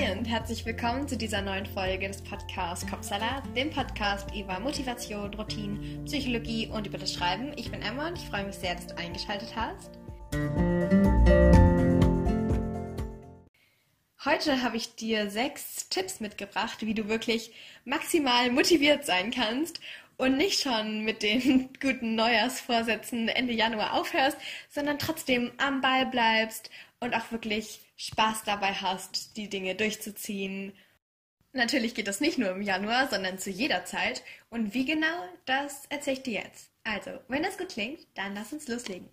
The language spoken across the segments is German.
Hi und herzlich willkommen zu dieser neuen Folge des Podcasts Kopfsalat, dem Podcast über Motivation, Routinen, Psychologie und über das Schreiben. Ich bin Emma und ich freue mich sehr, dass du eingeschaltet hast. Heute habe ich dir sechs Tipps mitgebracht, wie du wirklich maximal motiviert sein kannst und nicht schon mit den guten Neujahrsvorsätzen Ende Januar aufhörst, sondern trotzdem am Ball bleibst und auch wirklich Spaß dabei hast, die Dinge durchzuziehen. Natürlich geht das nicht nur im Januar, sondern zu jeder Zeit. Und wie genau, das erzähle ich dir jetzt. Also, wenn das gut klingt, dann lass uns loslegen.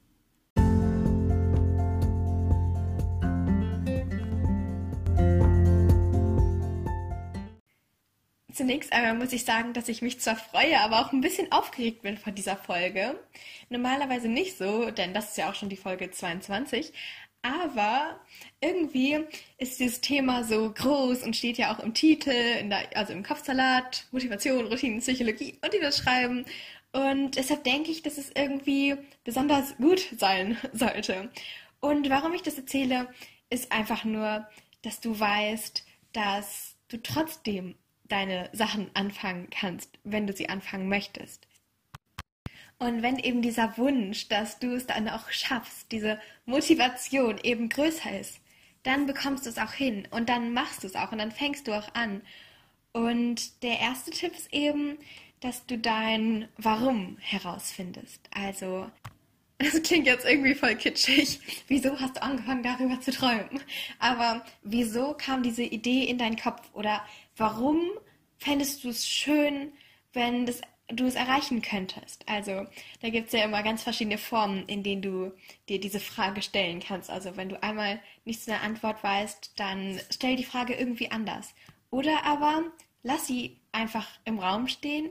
Zunächst einmal muss ich sagen, dass ich mich zwar freue, aber auch ein bisschen aufgeregt bin vor dieser Folge. Normalerweise nicht so, denn das ist ja auch schon die Folge 22. Aber irgendwie ist dieses Thema so groß und steht ja auch im Titel, der, also im Kopfsalat, Motivation, Routinen, Psychologie und das schreiben. Und deshalb denke ich, dass es irgendwie besonders gut sein sollte. Und warum ich das erzähle, ist einfach nur, dass du weißt, dass du trotzdem deine Sachen anfangen kannst, wenn du sie anfangen möchtest. Und wenn eben dieser Wunsch, dass du es dann auch schaffst, diese Motivation eben größer ist, dann bekommst du es auch hin und dann machst du es auch und dann fängst du auch an. Und der erste Tipp ist eben, dass du dein Warum herausfindest. Also, das klingt jetzt irgendwie voll kitschig. Wieso hast du angefangen, darüber zu träumen? Aber wieso kam diese Idee in deinen Kopf? Oder warum fändest du es schön, wenn das du es erreichen könntest. Also da gibt es ja immer ganz verschiedene Formen, in denen du dir diese Frage stellen kannst. Also wenn du einmal nicht zu einer Antwort weißt, dann stell die Frage irgendwie anders. Oder aber lass sie einfach im Raum stehen,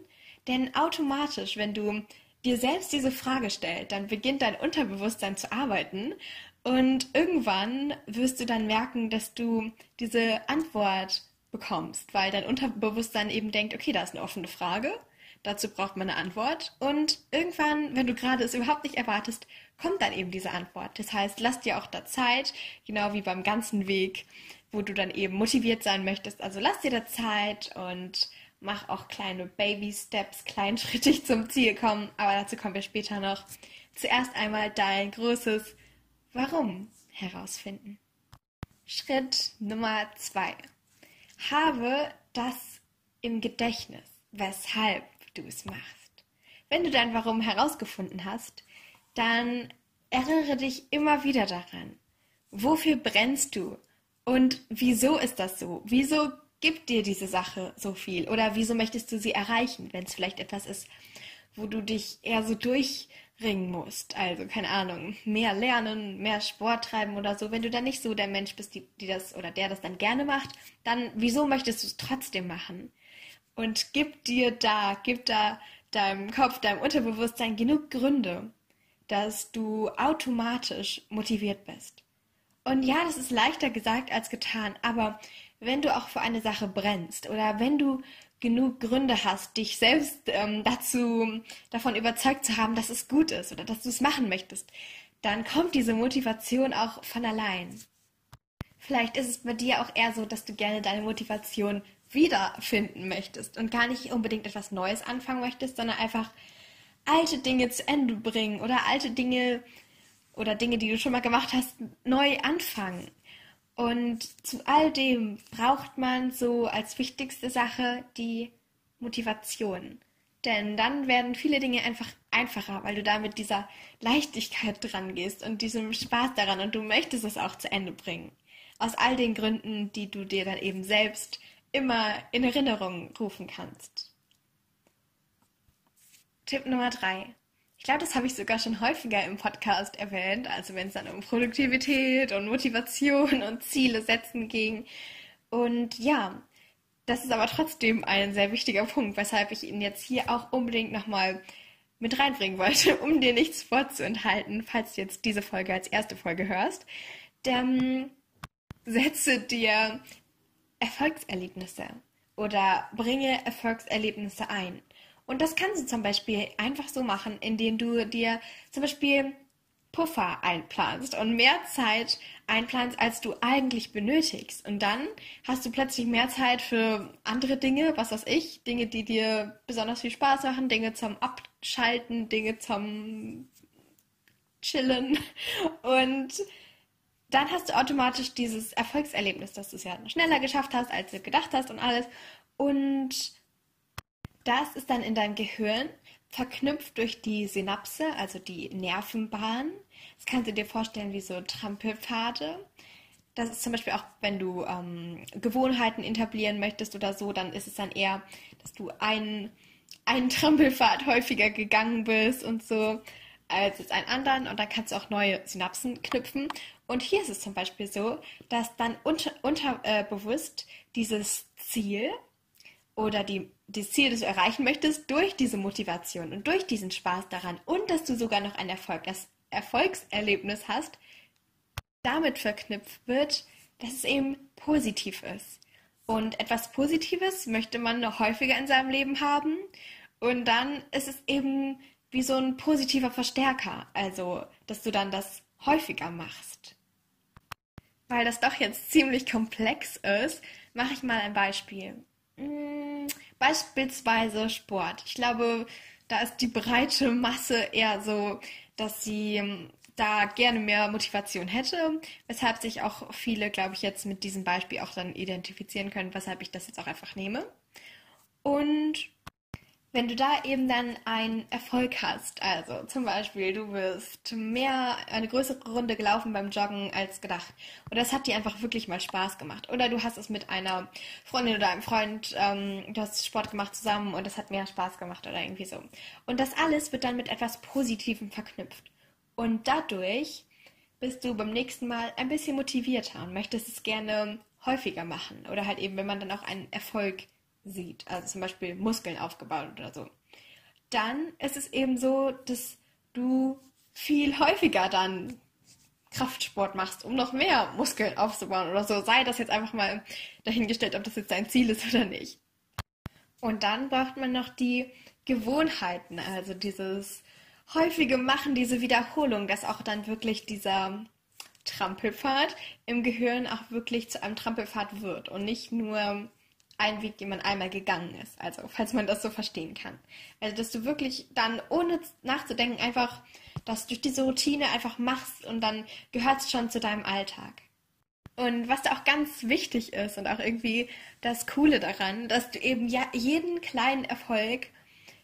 denn automatisch, wenn du dir selbst diese Frage stellst, dann beginnt dein Unterbewusstsein zu arbeiten und irgendwann wirst du dann merken, dass du diese Antwort bekommst, weil dein Unterbewusstsein eben denkt, okay, da ist eine offene Frage Dazu braucht man eine Antwort. Und irgendwann, wenn du gerade es überhaupt nicht erwartest, kommt dann eben diese Antwort. Das heißt, lass dir auch da Zeit, genau wie beim ganzen Weg, wo du dann eben motiviert sein möchtest. Also lass dir da Zeit und mach auch kleine Baby-Steps, kleinschrittig zum Ziel kommen. Aber dazu kommen wir später noch. Zuerst einmal dein großes Warum herausfinden. Schritt Nummer zwei. Habe das im Gedächtnis. Weshalb du es machst. Wenn du dein Warum herausgefunden hast, dann erinnere dich immer wieder daran. Wofür brennst du? Und wieso ist das so? Wieso gibt dir diese Sache so viel? Oder wieso möchtest du sie erreichen, wenn es vielleicht etwas ist, wo du dich eher so durchringen musst? Also, keine Ahnung, mehr lernen, mehr Sport treiben oder so. Wenn du dann nicht so der Mensch bist, die, die das oder der das dann gerne macht, dann wieso möchtest du es trotzdem machen? Und gib dir da, gib da deinem Kopf, deinem Unterbewusstsein genug Gründe, dass du automatisch motiviert bist. Und ja, das ist leichter gesagt als getan, aber wenn du auch für eine Sache brennst oder wenn du genug Gründe hast, dich selbst ähm, dazu davon überzeugt zu haben, dass es gut ist oder dass du es machen möchtest, dann kommt diese Motivation auch von allein. Vielleicht ist es bei dir auch eher so, dass du gerne deine Motivation wiederfinden möchtest und gar nicht unbedingt etwas Neues anfangen möchtest, sondern einfach alte Dinge zu Ende bringen oder alte Dinge oder Dinge, die du schon mal gemacht hast, neu anfangen. Und zu all dem braucht man so als wichtigste Sache die Motivation. Denn dann werden viele Dinge einfach einfacher, weil du da mit dieser Leichtigkeit dran gehst und diesem Spaß daran und du möchtest es auch zu Ende bringen. Aus all den Gründen, die du dir dann eben selbst immer in Erinnerung rufen kannst. Tipp Nummer drei. Ich glaube, das habe ich sogar schon häufiger im Podcast erwähnt, also wenn es dann um Produktivität und Motivation und Ziele setzen ging. Und ja, das ist aber trotzdem ein sehr wichtiger Punkt, weshalb ich ihn jetzt hier auch unbedingt nochmal mit reinbringen wollte, um dir nichts vorzuenthalten, falls du jetzt diese Folge als erste Folge hörst. Dann setze dir Erfolgserlebnisse oder bringe Erfolgserlebnisse ein. Und das kannst du zum Beispiel einfach so machen, indem du dir zum Beispiel Puffer einplanst und mehr Zeit einplanst, als du eigentlich benötigst. Und dann hast du plötzlich mehr Zeit für andere Dinge, was weiß ich, Dinge, die dir besonders viel Spaß machen, Dinge zum Abschalten, Dinge zum Chillen. Und dann hast du automatisch dieses Erfolgserlebnis, dass du es ja schneller geschafft hast, als du gedacht hast und alles. Und das ist dann in deinem Gehirn verknüpft durch die Synapse, also die Nervenbahn. Das kannst du dir vorstellen wie so Trampelpfade. Das ist zum Beispiel auch, wenn du ähm, Gewohnheiten etablieren möchtest oder so, dann ist es dann eher, dass du einen, einen Trampelpfad häufiger gegangen bist und so als jetzt einen anderen und dann kannst du auch neue Synapsen knüpfen. Und hier ist es zum Beispiel so, dass dann unter, unterbewusst äh, dieses Ziel oder die, das Ziel, das du erreichen möchtest, durch diese Motivation und durch diesen Spaß daran und dass du sogar noch ein Erfolg, das Erfolgserlebnis hast, damit verknüpft wird, dass es eben positiv ist. Und etwas Positives möchte man noch häufiger in seinem Leben haben. Und dann ist es eben wie so ein positiver Verstärker. Also, dass du dann das häufiger machst. Weil das doch jetzt ziemlich komplex ist, mache ich mal ein Beispiel. Hm, beispielsweise Sport. Ich glaube, da ist die breite Masse eher so, dass sie hm, da gerne mehr Motivation hätte, weshalb sich auch viele, glaube ich, jetzt mit diesem Beispiel auch dann identifizieren können, weshalb ich das jetzt auch einfach nehme. Und wenn du da eben dann einen Erfolg hast, also zum Beispiel du bist mehr, eine größere Runde gelaufen beim Joggen als gedacht oder es hat dir einfach wirklich mal Spaß gemacht oder du hast es mit einer Freundin oder einem Freund, ähm, du hast Sport gemacht zusammen und es hat mehr Spaß gemacht oder irgendwie so. Und das alles wird dann mit etwas Positivem verknüpft. Und dadurch bist du beim nächsten Mal ein bisschen motivierter und möchtest es gerne häufiger machen oder halt eben, wenn man dann auch einen Erfolg sieht, also zum Beispiel Muskeln aufgebaut oder so, dann ist es eben so, dass du viel häufiger dann Kraftsport machst, um noch mehr Muskeln aufzubauen oder so. Sei das jetzt einfach mal dahingestellt, ob das jetzt dein Ziel ist oder nicht. Und dann braucht man noch die Gewohnheiten, also dieses häufige Machen, diese Wiederholung, dass auch dann wirklich dieser Trampelpfad im Gehirn auch wirklich zu einem Trampelpfad wird und nicht nur ein Weg, den man einmal gegangen ist. Also, falls man das so verstehen kann. Also, dass du wirklich dann, ohne nachzudenken, einfach das durch diese Routine einfach machst und dann gehört es schon zu deinem Alltag. Und was da auch ganz wichtig ist und auch irgendwie das Coole daran, dass du eben ja jeden kleinen Erfolg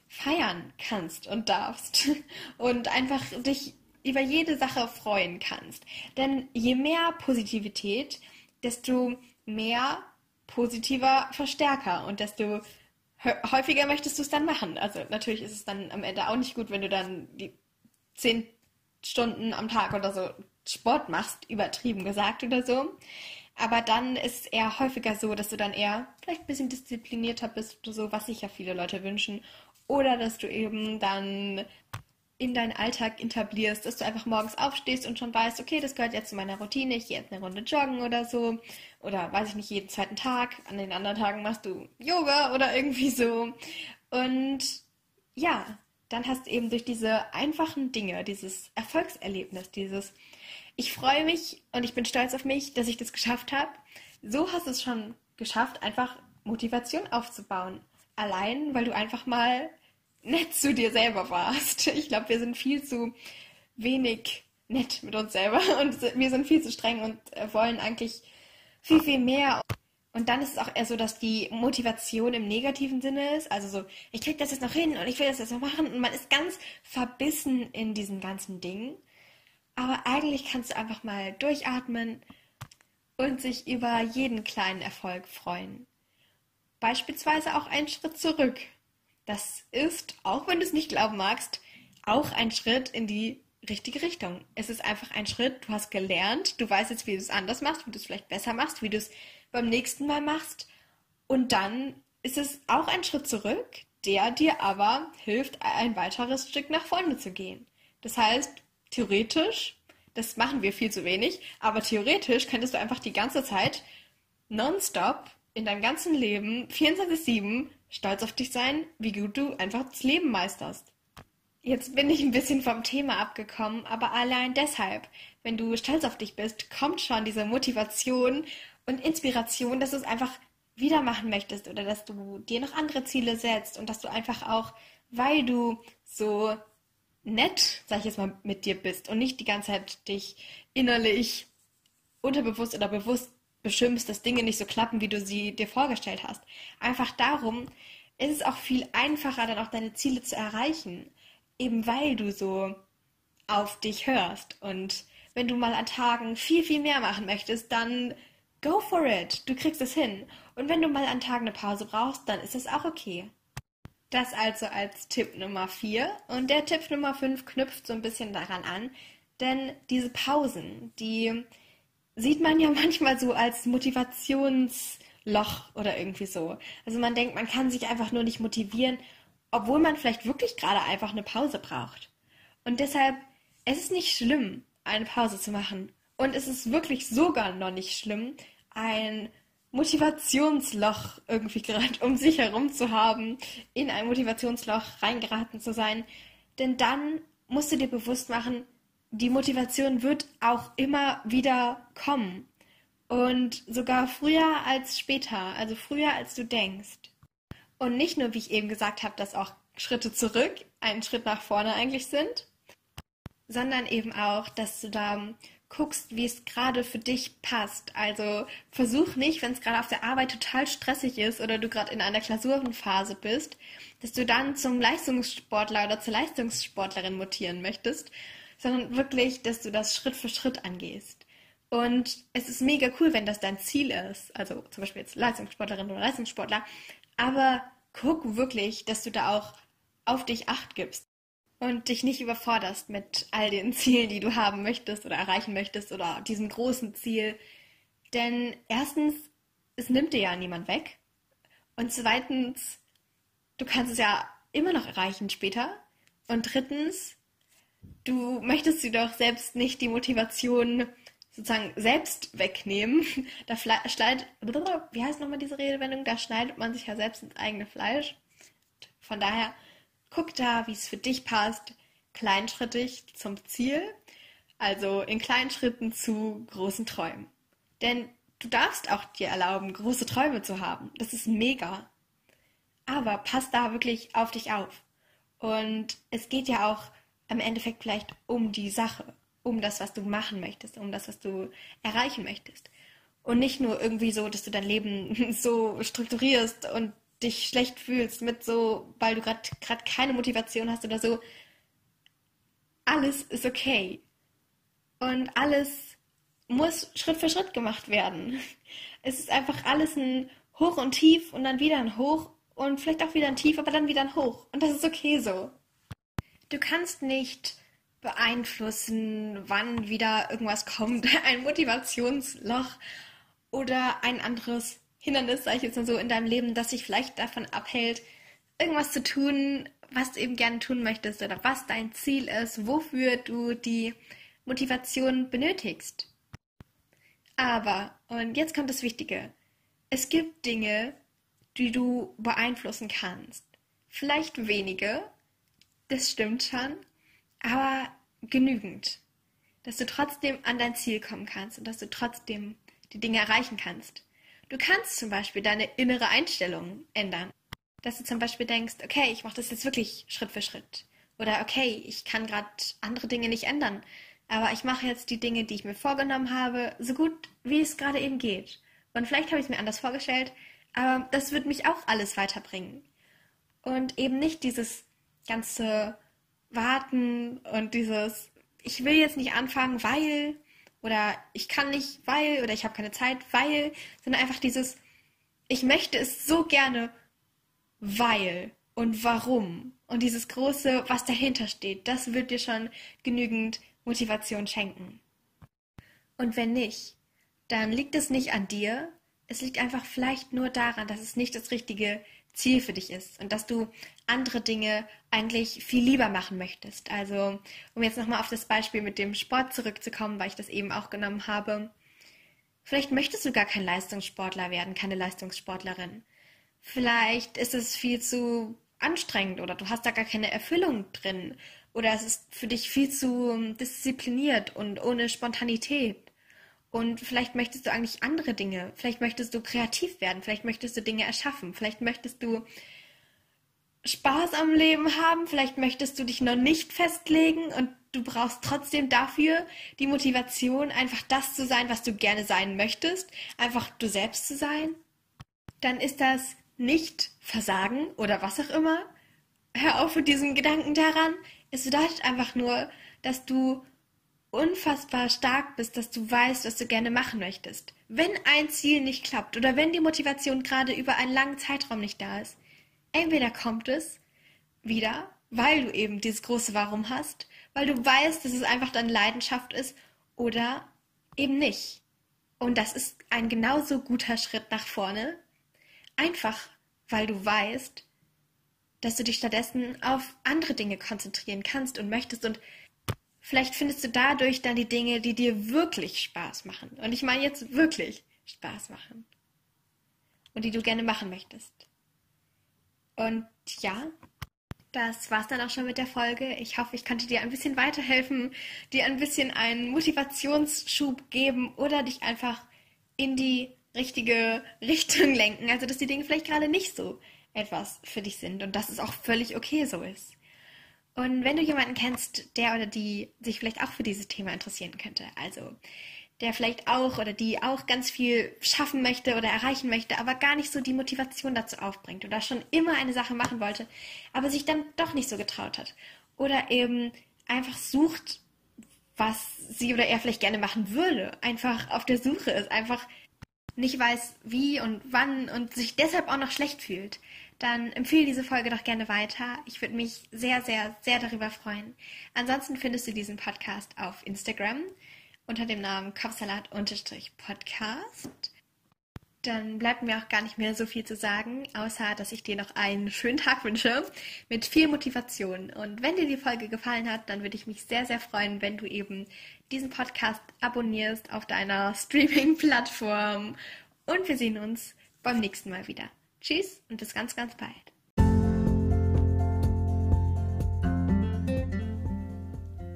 feiern kannst und darfst und einfach dich über jede Sache freuen kannst. Denn je mehr Positivität, desto mehr positiver Verstärker und desto häufiger möchtest du es dann machen. Also natürlich ist es dann am Ende auch nicht gut, wenn du dann die zehn Stunden am Tag oder so Sport machst, übertrieben gesagt oder so. Aber dann ist es eher häufiger so, dass du dann eher vielleicht ein bisschen disziplinierter bist oder so, was sich ja viele Leute wünschen. Oder dass du eben dann in deinen Alltag etablierst, dass du einfach morgens aufstehst und schon weißt, okay, das gehört jetzt zu meiner Routine, ich gehe jetzt eine Runde joggen oder so. Oder weiß ich nicht, jeden zweiten Tag. An den anderen Tagen machst du Yoga oder irgendwie so. Und ja, dann hast du eben durch diese einfachen Dinge, dieses Erfolgserlebnis, dieses ich freue mich und ich bin stolz auf mich, dass ich das geschafft habe. So hast du es schon geschafft, einfach Motivation aufzubauen. Allein, weil du einfach mal nett zu dir selber warst. Ich glaube, wir sind viel zu wenig nett mit uns selber und wir sind viel zu streng und wollen eigentlich viel, viel mehr. Und dann ist es auch eher so, dass die Motivation im negativen Sinne ist. Also so, ich krieg das jetzt noch hin und ich will das jetzt noch machen. Und man ist ganz verbissen in diesen ganzen Dingen. Aber eigentlich kannst du einfach mal durchatmen und sich über jeden kleinen Erfolg freuen. Beispielsweise auch einen Schritt zurück das ist, auch wenn du es nicht glauben magst, auch ein Schritt in die richtige Richtung. Es ist einfach ein Schritt, du hast gelernt, du weißt jetzt, wie du es anders machst, wie du es vielleicht besser machst, wie du es beim nächsten Mal machst. Und dann ist es auch ein Schritt zurück, der dir aber hilft, ein weiteres Stück nach vorne zu gehen. Das heißt, theoretisch, das machen wir viel zu wenig, aber theoretisch könntest du einfach die ganze Zeit nonstop in deinem ganzen Leben 24-7 stolz auf dich sein, wie gut du einfach das Leben meisterst. Jetzt bin ich ein bisschen vom Thema abgekommen, aber allein deshalb, wenn du stolz auf dich bist, kommt schon diese Motivation und Inspiration, dass du es einfach wieder machen möchtest oder dass du dir noch andere Ziele setzt und dass du einfach auch, weil du so nett, sag ich jetzt mal, mit dir bist und nicht die ganze Zeit dich innerlich unterbewusst oder bewusst beschimpfst, dass Dinge nicht so klappen, wie du sie dir vorgestellt hast. Einfach darum ist es auch viel einfacher, dann auch deine Ziele zu erreichen, eben weil du so auf dich hörst. Und wenn du mal an Tagen viel, viel mehr machen möchtest, dann go for it. Du kriegst es hin. Und wenn du mal an Tagen eine Pause brauchst, dann ist es auch okay. Das also als Tipp Nummer 4. Und der Tipp Nummer 5 knüpft so ein bisschen daran an, denn diese Pausen, die sieht man ja manchmal so als Motivationsloch oder irgendwie so. Also man denkt, man kann sich einfach nur nicht motivieren, obwohl man vielleicht wirklich gerade einfach eine Pause braucht. Und deshalb, es ist nicht schlimm, eine Pause zu machen. Und es ist wirklich sogar noch nicht schlimm, ein Motivationsloch irgendwie gerade um sich herum zu haben, in ein Motivationsloch reingeraten zu sein. Denn dann musst du dir bewusst machen, die Motivation wird auch immer wieder kommen. Und sogar früher als später, also früher als du denkst. Und nicht nur, wie ich eben gesagt habe, dass auch Schritte zurück ein Schritt nach vorne eigentlich sind, sondern eben auch, dass du da guckst, wie es gerade für dich passt. Also versuch nicht, wenn es gerade auf der Arbeit total stressig ist oder du gerade in einer Klausurenphase bist, dass du dann zum Leistungssportler oder zur Leistungssportlerin mutieren möchtest, sondern wirklich, dass du das Schritt für Schritt angehst. Und es ist mega cool, wenn das dein Ziel ist, also zum Beispiel jetzt Leistungssportlerin oder Leistungssportler, aber guck wirklich, dass du da auch auf dich acht gibst und dich nicht überforderst mit all den Zielen, die du haben möchtest oder erreichen möchtest oder diesem großen Ziel. Denn erstens, es nimmt dir ja niemand weg. Und zweitens, du kannst es ja immer noch erreichen später. Und drittens, du möchtest dir doch selbst nicht die Motivation sozusagen selbst wegnehmen. Da schneidet, wie heißt nochmal diese Redewendung? Da schneidet man sich ja selbst ins eigene Fleisch. Von daher, guck da, wie es für dich passt, kleinschrittig zum Ziel, also in kleinen Schritten zu großen Träumen. Denn du darfst auch dir erlauben, große Träume zu haben. Das ist mega. Aber pass da wirklich auf dich auf. Und es geht ja auch im Endeffekt vielleicht um die Sache, um das, was du machen möchtest, um das, was du erreichen möchtest. Und nicht nur irgendwie so, dass du dein Leben so strukturierst und dich schlecht fühlst mit so, weil du gerade keine Motivation hast oder so. Alles ist okay. Und alles muss Schritt für Schritt gemacht werden. Es ist einfach alles ein Hoch und Tief und dann wieder ein Hoch und vielleicht auch wieder ein Tief, aber dann wieder ein Hoch. Und das ist okay so. Du kannst nicht beeinflussen, wann wieder irgendwas kommt, ein Motivationsloch oder ein anderes Hindernis, sage ich jetzt mal so, in deinem Leben, das dich vielleicht davon abhält, irgendwas zu tun, was du eben gerne tun möchtest oder was dein Ziel ist, wofür du die Motivation benötigst. Aber, und jetzt kommt das Wichtige, es gibt Dinge, die du beeinflussen kannst. Vielleicht wenige, das stimmt schon, aber genügend. Dass du trotzdem an dein Ziel kommen kannst und dass du trotzdem die Dinge erreichen kannst. Du kannst zum Beispiel deine innere Einstellung ändern. Dass du zum Beispiel denkst, okay, ich mache das jetzt wirklich Schritt für Schritt. Oder okay, ich kann gerade andere Dinge nicht ändern, aber ich mache jetzt die Dinge, die ich mir vorgenommen habe, so gut wie es gerade eben geht. Und vielleicht habe ich es mir anders vorgestellt, aber das wird mich auch alles weiterbringen. Und eben nicht dieses ganze Warten und dieses, ich will jetzt nicht anfangen, weil, oder ich kann nicht, weil, oder ich habe keine Zeit, weil, sondern einfach dieses, ich möchte es so gerne, weil und warum. Und dieses große, was dahinter steht, das wird dir schon genügend Motivation schenken. Und wenn nicht, dann liegt es nicht an dir, es liegt einfach vielleicht nur daran, dass es nicht das richtige Ziel für dich ist und dass du andere Dinge eigentlich viel lieber machen möchtest. Also, um jetzt nochmal auf das Beispiel mit dem Sport zurückzukommen, weil ich das eben auch genommen habe. Vielleicht möchtest du gar kein Leistungssportler werden, keine Leistungssportlerin. Vielleicht ist es viel zu anstrengend oder du hast da gar keine Erfüllung drin oder es ist für dich viel zu diszipliniert und ohne Spontanität. Und vielleicht möchtest du eigentlich andere Dinge. Vielleicht möchtest du kreativ werden. Vielleicht möchtest du Dinge erschaffen. Vielleicht möchtest du Spaß am Leben haben. Vielleicht möchtest du dich noch nicht festlegen und du brauchst trotzdem dafür die Motivation, einfach das zu sein, was du gerne sein möchtest. Einfach du selbst zu sein. Dann ist das nicht Versagen oder was auch immer. Hör auf mit diesem Gedanken daran. Es bedeutet einfach nur, dass du unfassbar stark bist, dass du weißt, was du gerne machen möchtest. Wenn ein Ziel nicht klappt oder wenn die Motivation gerade über einen langen Zeitraum nicht da ist, entweder kommt es wieder, weil du eben dieses große Warum hast, weil du weißt, dass es einfach deine Leidenschaft ist, oder eben nicht. Und das ist ein genauso guter Schritt nach vorne, einfach weil du weißt, dass du dich stattdessen auf andere Dinge konzentrieren kannst und möchtest und vielleicht findest du dadurch dann die Dinge, die dir wirklich Spaß machen. Und ich meine jetzt wirklich Spaß machen. Und die du gerne machen möchtest. Und ja, das war's dann auch schon mit der Folge. Ich hoffe, ich konnte dir ein bisschen weiterhelfen, dir ein bisschen einen Motivationsschub geben oder dich einfach in die richtige Richtung lenken. Also, dass die Dinge vielleicht gerade nicht so etwas für dich sind und dass es auch völlig okay so ist. Und wenn du jemanden kennst, der oder die sich vielleicht auch für dieses Thema interessieren könnte, also der vielleicht auch oder die auch ganz viel schaffen möchte oder erreichen möchte, aber gar nicht so die Motivation dazu aufbringt oder schon immer eine Sache machen wollte, aber sich dann doch nicht so getraut hat. Oder eben einfach sucht, was sie oder er vielleicht gerne machen würde, einfach auf der Suche ist, einfach nicht weiß, wie und wann und sich deshalb auch noch schlecht fühlt, dann empfehle diese Folge doch gerne weiter. Ich würde mich sehr, sehr, sehr darüber freuen. Ansonsten findest du diesen Podcast auf Instagram unter dem Namen Kopfsalat-Podcast. Dann bleibt mir auch gar nicht mehr so viel zu sagen, außer dass ich dir noch einen schönen Tag wünsche mit viel Motivation. Und wenn dir die Folge gefallen hat, dann würde ich mich sehr, sehr freuen, wenn du eben diesen Podcast abonnierst auf deiner Streaming-Plattform. Und wir sehen uns beim nächsten Mal wieder. Tschüss und bis ganz, ganz bald.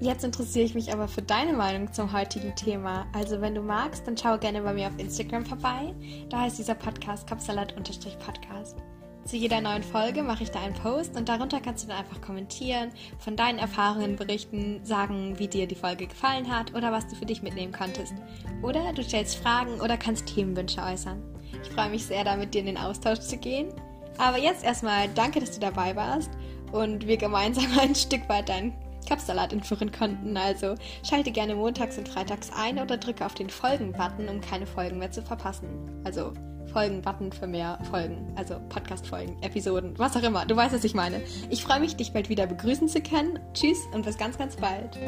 Jetzt interessiere ich mich aber für deine Meinung zum heutigen Thema. Also wenn du magst, dann schau gerne bei mir auf Instagram vorbei. Da heißt dieser Podcast Kapsalat-Podcast. Zu jeder neuen Folge mache ich da einen Post und darunter kannst du dann einfach kommentieren, von deinen Erfahrungen berichten, sagen, wie dir die Folge gefallen hat oder was du für dich mitnehmen konntest. Oder du stellst Fragen oder kannst Themenwünsche äußern. Ich freue mich sehr, da mit dir in den Austausch zu gehen. Aber jetzt erstmal danke, dass du dabei warst und wir gemeinsam ein Stück weit deinen Kapsalat entführen konnten. Also schalte gerne montags und freitags ein oder drücke auf den Folgen-Button, um keine Folgen mehr zu verpassen. Also Folgen-Button für mehr Folgen, also Podcast-Folgen, Episoden, was auch immer. Du weißt, was ich meine. Ich freue mich, dich bald wieder begrüßen zu können. Tschüss und bis ganz, ganz bald.